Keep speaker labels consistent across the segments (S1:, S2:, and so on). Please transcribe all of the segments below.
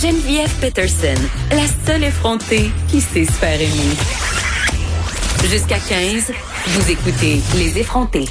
S1: Geneviève Peterson, la seule effrontée qui sait se faire aimer. Jusqu'à 15, vous écoutez Les effrontés.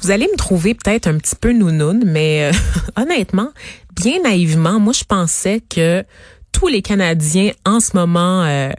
S2: Vous allez me trouver peut-être un petit peu nounoun, mais euh, honnêtement, bien naïvement, moi je pensais que tous les Canadiens en ce moment euh,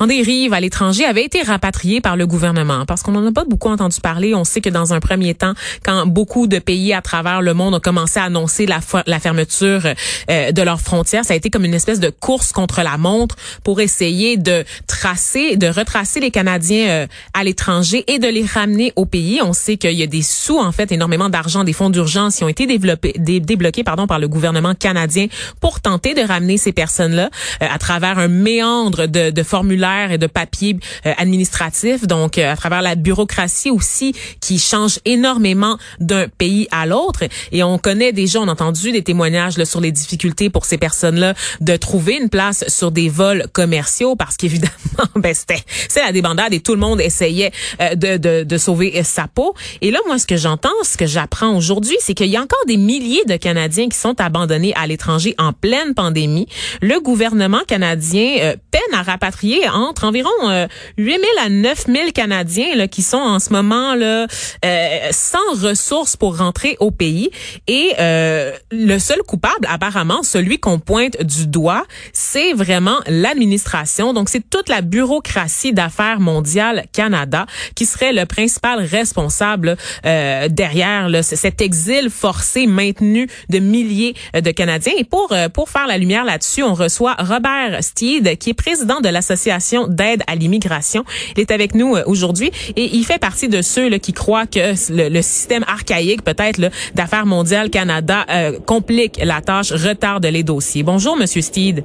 S2: en dérive à l'étranger avaient été rapatriés par le gouvernement parce qu'on n'en a pas beaucoup entendu parler. On sait que dans un premier temps, quand beaucoup de pays à travers le monde ont commencé à annoncer la, fermeture euh, de leurs frontières, ça a été comme une espèce de course contre la montre pour essayer de tracer, de retracer les Canadiens euh, à l'étranger et de les ramener au pays. On sait qu'il y a des sous, en fait, énormément d'argent, des fonds d'urgence qui ont été développés, débloqués pardon, par le gouvernement canadien pour tenter de ramener ces personnes-là euh, à travers un méandre de, de formulaires et de papiers euh, administratifs, donc euh, à travers la bureaucratie aussi qui change énormément d'un pays à l'autre. Et on connaît déjà, on a entendu des témoignages là, sur les difficultés pour ces personnes-là de trouver une place sur des vols commerciaux parce qu'évidemment, ben, c'était c'est la débandade et tout le monde essayait de, de, de sauver sa peau. Et là, moi, ce que j'entends, ce que j'apprends aujourd'hui, c'est qu'il y a encore des milliers de Canadiens qui sont abandonnés à l'étranger en pleine pandémie. Le gouvernement gouvernement canadien euh, peine à rapatrier entre environ euh, 8 000 à 9 000 Canadiens là, qui sont en ce moment là euh, sans ressources pour rentrer au pays. Et euh, le seul coupable, apparemment, celui qu'on pointe du doigt, c'est vraiment l'administration. Donc, c'est toute la bureaucratie d'affaires mondiales Canada qui serait le principal responsable derrière là, cet exil forcé maintenu de milliers de Canadiens. Et pour pour faire la lumière là-dessus, on reçoit Robert Steed, qui est président de l'Association d'aide à l'immigration. Il est avec nous euh, aujourd'hui et il fait partie de ceux là, qui croient que le, système archaïque, peut-être d'Affaires mondiales Canada, euh, complique la tâche, retarde les dossiers. Bonjour, Monsieur Steed.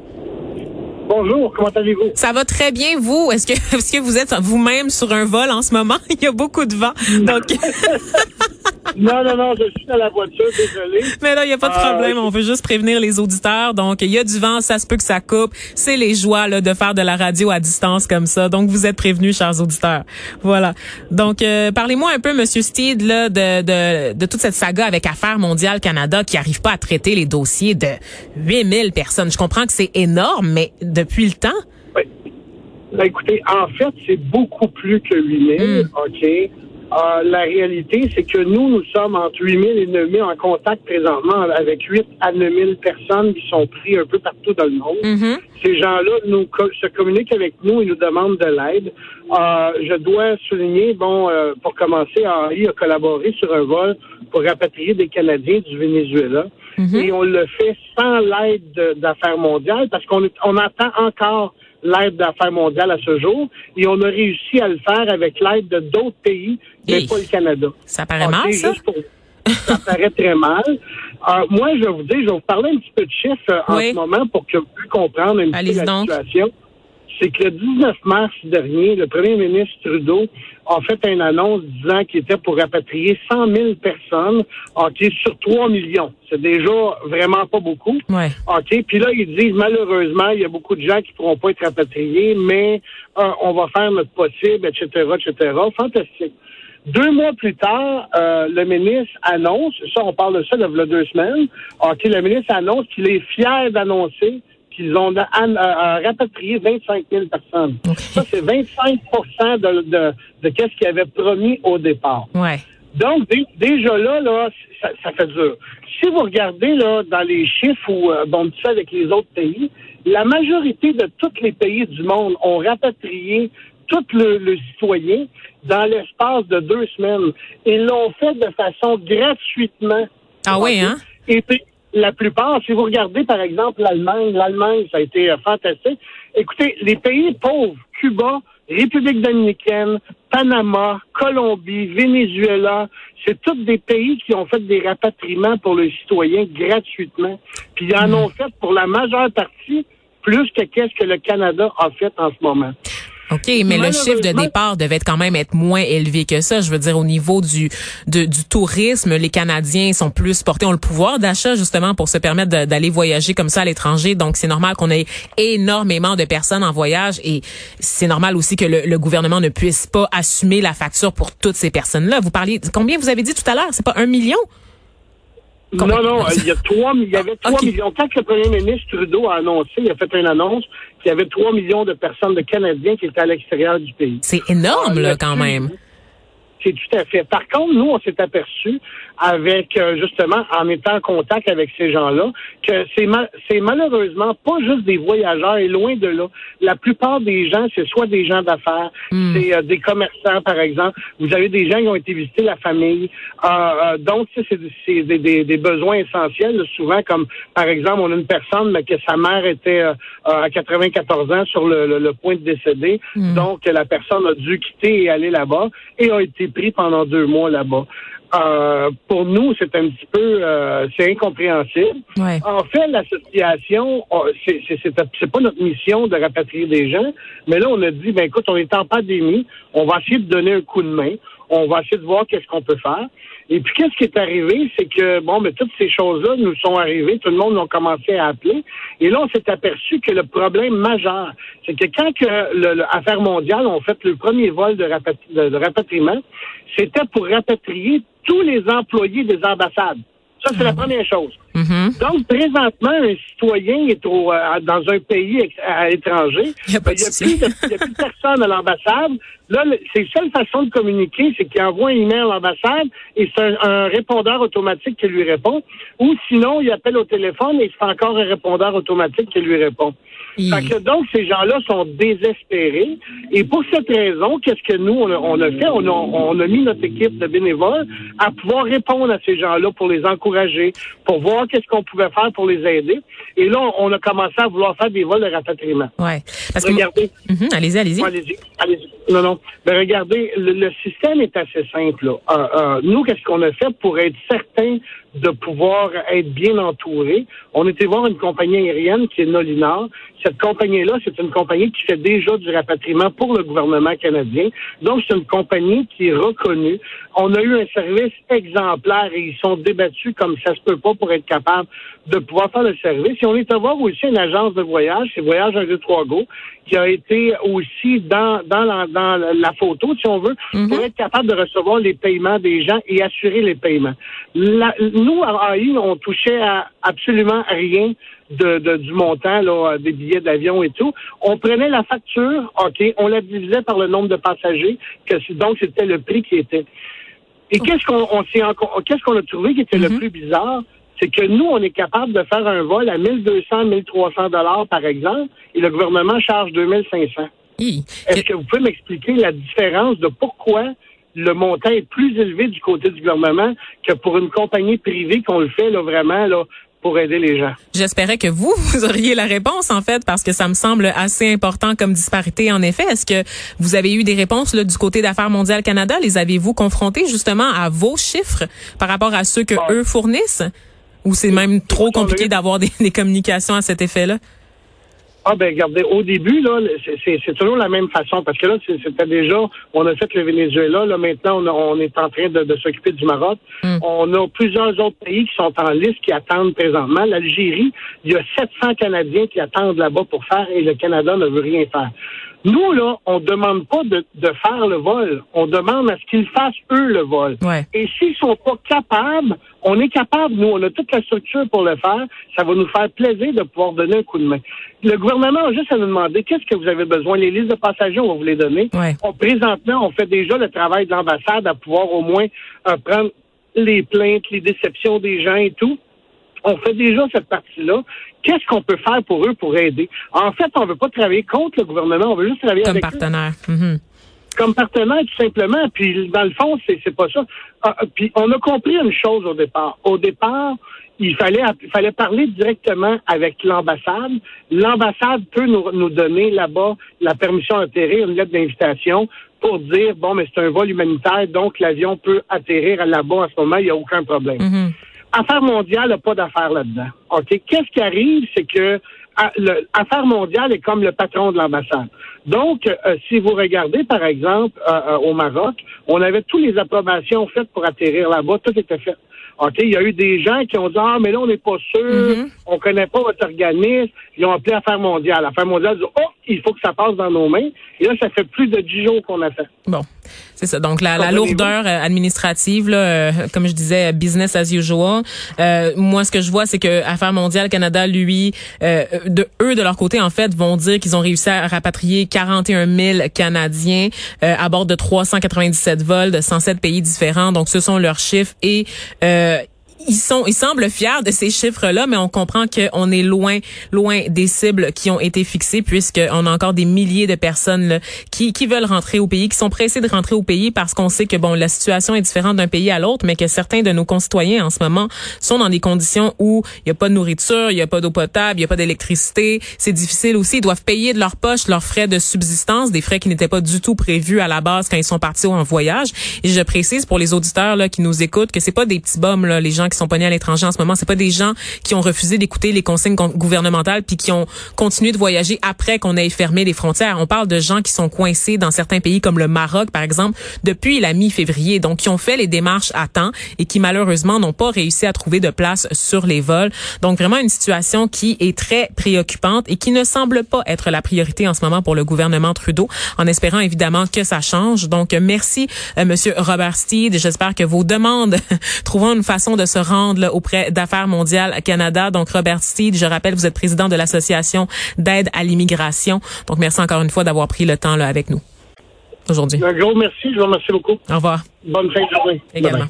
S3: Bonjour, comment allez-vous?
S2: Ça va très bien, vous? Est-ce que, est-ce que vous êtes vous-même sur un vol en ce moment? Il y a beaucoup de vent. Donc.
S3: Non, non, non, je suis dans la voiture, désolé.
S2: Mais là, il n'y a pas de euh, problème. On veut juste prévenir les auditeurs. Donc, il y a du vent, ça se peut que ça coupe. C'est les joies là, de faire de la radio à distance comme ça. Donc, vous êtes prévenus, chers auditeurs. Voilà. Donc, euh, parlez-moi un peu, Monsieur Steed, là, de, de, de toute cette saga avec Affaires mondiales Canada qui arrive pas à traiter les dossiers de 8000 personnes. Je comprends que c'est énorme, mais depuis le temps?
S3: Oui. Ben, écoutez, en fait, c'est beaucoup plus que 8000, mm. OK? Euh, la réalité, c'est que nous, nous sommes entre 8 000 et 9 000 en contact présentement avec 8 à 9 000 personnes qui sont prises un peu partout dans le monde. Mm-hmm. Ces gens-là nous se communiquent avec nous et nous demandent de l'aide. Euh, je dois souligner, bon, euh, pour commencer, Henri a collaboré sur un vol pour rapatrier des Canadiens du Venezuela. Mm-hmm. Et on le fait sans l'aide d'affaires mondiales parce qu'on on attend encore l'aide d'affaires mondiales à ce jour et on a réussi à le faire avec l'aide de d'autres pays, mais pas le Canada.
S2: Ça paraît mal, ça?
S3: ça paraît très mal. Euh, moi, je vais vous dire, je vais vous parler un petit peu de chiffres euh, en ce moment pour que vous puissiez comprendre un petit peu la situation c'est que le 19 mars dernier, le premier ministre Trudeau a fait une annonce disant qu'il était pour rapatrier 100 000 personnes, OK, sur 3 millions. C'est déjà vraiment pas beaucoup.
S2: Ouais.
S3: OK, puis là, ils disent, malheureusement, il y a beaucoup de gens qui pourront pas être rapatriés, mais euh, on va faire notre possible, etc., etc. Fantastique. Deux mois plus tard, euh, le ministre annonce, ça, on parle de ça il y a deux semaines, OK, le ministre annonce qu'il est fier d'annoncer qu'ils ont rapatrié 25 000 personnes. Ça, c'est 25 de, de, de qu'est-ce qu'ils avaient promis au départ.
S2: Ouais.
S3: Donc, déjà là, là ça, ça, fait dur. Si vous regardez là dans les chiffres euh, bon, ça avec les autres pays, la majorité de tous les pays du monde ont rapatrié tout le, le citoyen dans l'espace de deux semaines. Ils l'ont fait de façon gratuitement.
S2: Ah oui, hein?
S3: Et la plupart, si vous regardez par exemple l'Allemagne, l'Allemagne, ça a été euh, fantastique. Écoutez, les pays pauvres, Cuba, République dominicaine, Panama, Colombie, Venezuela, c'est tous des pays qui ont fait des rapatriements pour les citoyens gratuitement. Puis ils en hmm. ont fait pour la majeure partie plus que qu'est-ce que le Canada a fait en ce moment.
S2: OK, mais le chiffre de départ devait quand même être moins élevé que ça. Je veux dire, au niveau du, du tourisme, les Canadiens sont plus portés, ont le pouvoir d'achat justement pour se permettre d'aller voyager comme ça à l'étranger. Donc, c'est normal qu'on ait énormément de personnes en voyage et c'est normal aussi que le, gouvernement ne puisse pas assumer la facture pour toutes ces personnes-là. Vous parliez, combien vous avez dit tout à l'heure? C'est pas un million?
S3: Non, non, il y a trois, il y avait trois millions. Quand le premier ministre Trudeau a annoncé, il a fait une annonce qu'il y avait trois millions de personnes, de Canadiens qui étaient à l'extérieur du pays.
S2: C'est énorme, là, quand même.
S3: C'est tout à fait. Par contre, nous, on s'est aperçu avec euh, justement en étant en contact avec ces gens-là que c'est c'est malheureusement pas juste des voyageurs et loin de là. La plupart des gens, c'est soit des gens d'affaires, hmm. c'est euh, des commerçants par exemple. Vous avez des gens qui ont été visiter la famille. Euh, donc c'est des, des, des, besoins essentiels souvent comme par exemple on a une personne mais que sa mère était à 94 ans sur le, le, point de décéder. Hmm. Donc la personne a dû quitter et aller là-bas et a été pris pendant deux mois là-bas. Euh, pour nous, c'est un petit peu, euh, c'est incompréhensible. En fait, l'association, oh, c'est, pas notre mission de rapatrier des gens, mais là, on a dit, ben écoute, on est en pandémie, on va essayer de donner un coup de main, on va essayer de voir qu'est-ce qu'on peut faire. Et puis, qu'est-ce qui est arrivé, c'est que, bon, mais toutes ces choses-là nous sont arrivées, tout le monde a commencé à appeler, et là, on s'est aperçu que le problème majeur, c'est que quand que l'affaire mondiale ont fait le premier vol de, de rapatriement, c'était pour rapatrier tous les employés des ambassades. Ça, c'est la ah première chose. Mm-hmm. Donc, présentement, un citoyen est au, euh, dans un pays à, l'étranger. Il n'y a, plus de, plus personne à l'ambassade. Là, c'est la seule façon de communiquer, c'est qu'il envoie un email à l'ambassade et c'est un, répondeur automatique qui lui répond. Ou sinon, il appelle au téléphone et c'est encore un répondeur automatique qui lui répond. que, donc, ces gens-là sont désespérés. Et pour cette raison, qu'est-ce que nous, on a, fait? On a, on a mis notre équipe de bénévoles à pouvoir répondre à ces gens-là pour les encourager, pour voir qu'est-ce qu'on pouvait faire pour les aider. Et là, on a commencé à vouloir faire des vols de rapatriement.
S2: Ouais. Parce regardez. Mhm, allez-y, allez-y.
S3: allez-y, allez-y. Non, non. Mais regardez, le, système est assez simple. Euh, euh, nous, qu'est-ce qu'on a fait pour être certain de pouvoir être bien entouré? On était voir une compagnie aérienne qui est Nolinar. Cette compagnie-là, c'est une compagnie qui fait déjà du rapatriement pour le gouvernement canadien. Donc, c'est une compagnie qui est reconnue. On a eu un service exemplaire et ils sont débattus comme ça se peut pas pour être capable de pouvoir faire le service. Et on est à voir aussi une agence de voyage, c'est Voyage 1, 2, 3 Go, qui a été aussi dans, dans, la, dans la photo, si on veut, mhm. pour être capable de recevoir les paiements des gens et assurer les paiements. Nous, à AI, on touchait à absolument rien de, du montant là, des billets d'avion et tout. On prenait la facture, OK, on la divisait par le nombre de passagers, que donc c'était le prix qui était. Et oh. qu'est-ce qu'on on qu'est-ce qu'on a trouvé qui était le mhm. plus bizarre? c'est que nous, on est capable de faire un vol à 1200, 1300 dollars par exemple, et le gouvernement charge 2500. Est-ce que vous pouvez m'expliquer la différence de pourquoi le montant est plus élevé du côté du gouvernement que pour une compagnie privée qu'on le fait là, vraiment là, pour aider les gens.
S2: J'espérais que vous, vous auriez la réponse, en fait, parce que ça me semble assez important comme disparité, en effet. Est-ce que vous avez eu des réponses là, du côté d'Affaires mondiales Canada? Les avez-vous confrontés justement à vos chiffres par rapport à ceux que eux fournissent? Ou c'est même trop compliqué d'avoir des, communications à cet effet-là?
S3: Ah ben regardez, au début, là, c'est toujours la même façon, parce que là, c'était déjà, on a fait le Venezuela, là, maintenant, on, est en train de, s'occuper du Maroc. Hmm. On a plusieurs autres pays qui sont en liste, qui attendent présentement. L'Algérie, il y a 700 Canadiens qui attendent là-bas pour faire, et le Canada ne veut rien faire. Nous, là, on demande pas de, de faire le vol. On demande à ce qu'ils fassent, eux, le vol. Et s'ils sont pas capables, on est capable, nous, on a toute la structure pour le faire. Ça va nous faire plaisir de pouvoir donner un coup de main. Le gouvernement a juste à nous demander qu'est-ce que vous avez besoin? Les listes de passagers, on va vous les donner. On, présentement, on fait déjà le travail de l'ambassade à pouvoir au moins euh, prendre les plaintes, les déceptions des gens et tout on fait déjà cette partie-là. Qu'est-ce qu'on peut faire pour eux pour aider? En fait, on ne veut pas travailler contre le gouvernement, on veut juste travailler
S2: Comme partenaire. Mm-hmm.
S3: Comme partenaire, tout simplement. Puis, dans le fond, c'est, pas ça. Ah, ah, puis, on a compris une chose au départ. Au départ, il fallait, il fallait parler directement avec l'ambassade. L'ambassade peut nous, nous donner là-bas la permission d'atterrir, une lettre d'invitation pour dire, bon, mais c'est un vol humanitaire, donc l'avion peut atterrir là-bas à ce moment, il n'y a aucun problème. Mm-hmm. Affaires mondiales n'a pas d'affaires là-dedans. OK? Qu'est-ce qui arrive, c'est que ah, Affaires mondiales est comme le patron de l'ambassade. Donc, euh, si vous regardez, par exemple, euh, euh, au Maroc, on avait toutes les approbations faites pour atterrir là-bas, tout était fait. OK, il y a eu des gens qui ont dit Ah, mais là, on n'est pas sûr, mm-hmm. on connaît pas votre organisme. Ils ont appelé Affaires mondiales. Affaires mondiales dit Oh, il faut que ça passe dans nos mains. Et là, ça fait plus de dix jours qu'on attend.
S2: Bon, c'est ça. Donc la, la lourdeur euh, administrative, là, euh, comme je disais, business as usual. Euh, moi, ce que je vois, c'est que Affaires mondiales Canada, lui, de eux de leur côté, en fait, vont dire qu'ils ont réussi à rapatrier 41 000 Canadiens à bord de 397 vols de 107 pays différents. Donc, ce sont leurs chiffres et ils sont, ils semblent fiers de ces chiffres-là, mais on comprend qu'on est loin, loin des cibles qui ont été fixées, puisqu'on a encore des milliers de personnes là, qui, qui veulent rentrer au pays, qui sont pressées de rentrer au pays parce qu'on sait que bon, la situation est différente d'un pays à l'autre, mais que certains de nos concitoyens en ce moment sont dans des conditions où il n'y a pas de nourriture, il n'y a pas d'eau potable, il n'y a pas d'électricité. C'est difficile aussi. Ils doivent payer de leur poche leurs frais de subsistance, des frais qui n'étaient pas du tout prévus à la base quand ils sont partis en voyage. Et je précise pour les auditeurs là, qui nous écoutent que c'est pas des petits bums là, les gens qui sont pognés à l'étranger en ce moment. C'est pas des gens qui ont refusé d'écouter les consignes gouvernementales puis qui ont continué de voyager après qu'on ait fermé les frontières. On parle de gens qui sont coincés dans certains pays comme le Maroc, par exemple, depuis la mi-février. Donc, qui ont fait les démarches à temps et qui malheureusement n'ont pas réussi à trouver de place sur les vols. Donc, vraiment une situation qui est très préoccupante et qui ne semble pas être la priorité en ce moment pour le gouvernement Trudeau, en espérant évidemment que ça change. Donc, merci, euh, Monsieur Robert Steed. J'espère que vos demandes trouveront une façon de se rendre auprès d'Affaires mondiales Canada. Donc, Robert Steed, je rappelle, vous êtes président de l'Association d'aide à l'immigration. Donc, merci encore une fois d'avoir pris le temps là avec nous aujourd'hui.
S3: Un gros merci. Je vous remercie beaucoup.
S2: Au revoir.
S3: Bonne fin de journée.
S2: Également.